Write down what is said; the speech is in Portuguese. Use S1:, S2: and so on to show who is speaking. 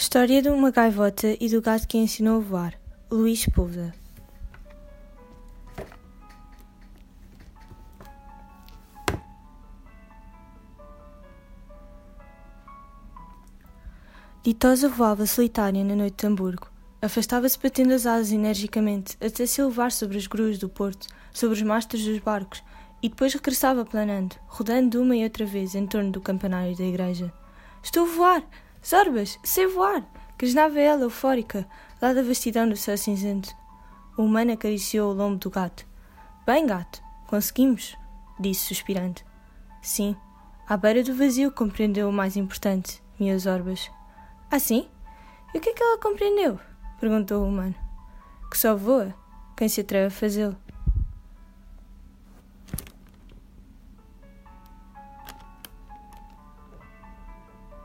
S1: História de uma gaivota e do gato que ensinou a voar. Luís Pousa. Ditosa voava solitária na noite de Hamburgo. Afastava-se batendo as asas energicamente, até se elevar sobre as gruas do porto, sobre os mastros dos barcos, e depois regressava planando, rodando uma e outra vez em torno do campanário da igreja. Estou a voar! Zorbas, sei voar! Grisnava ela, eufórica, lá da vastidão do céu cinzento. O humano acariciou o lombo do gato. Bem, gato, conseguimos, disse suspirando. Sim, à beira do vazio compreendeu o mais importante, minhas orbas. Ah, sim? E o que é que ela compreendeu? perguntou o humano. Que só voa quem se atreve a fazê-lo.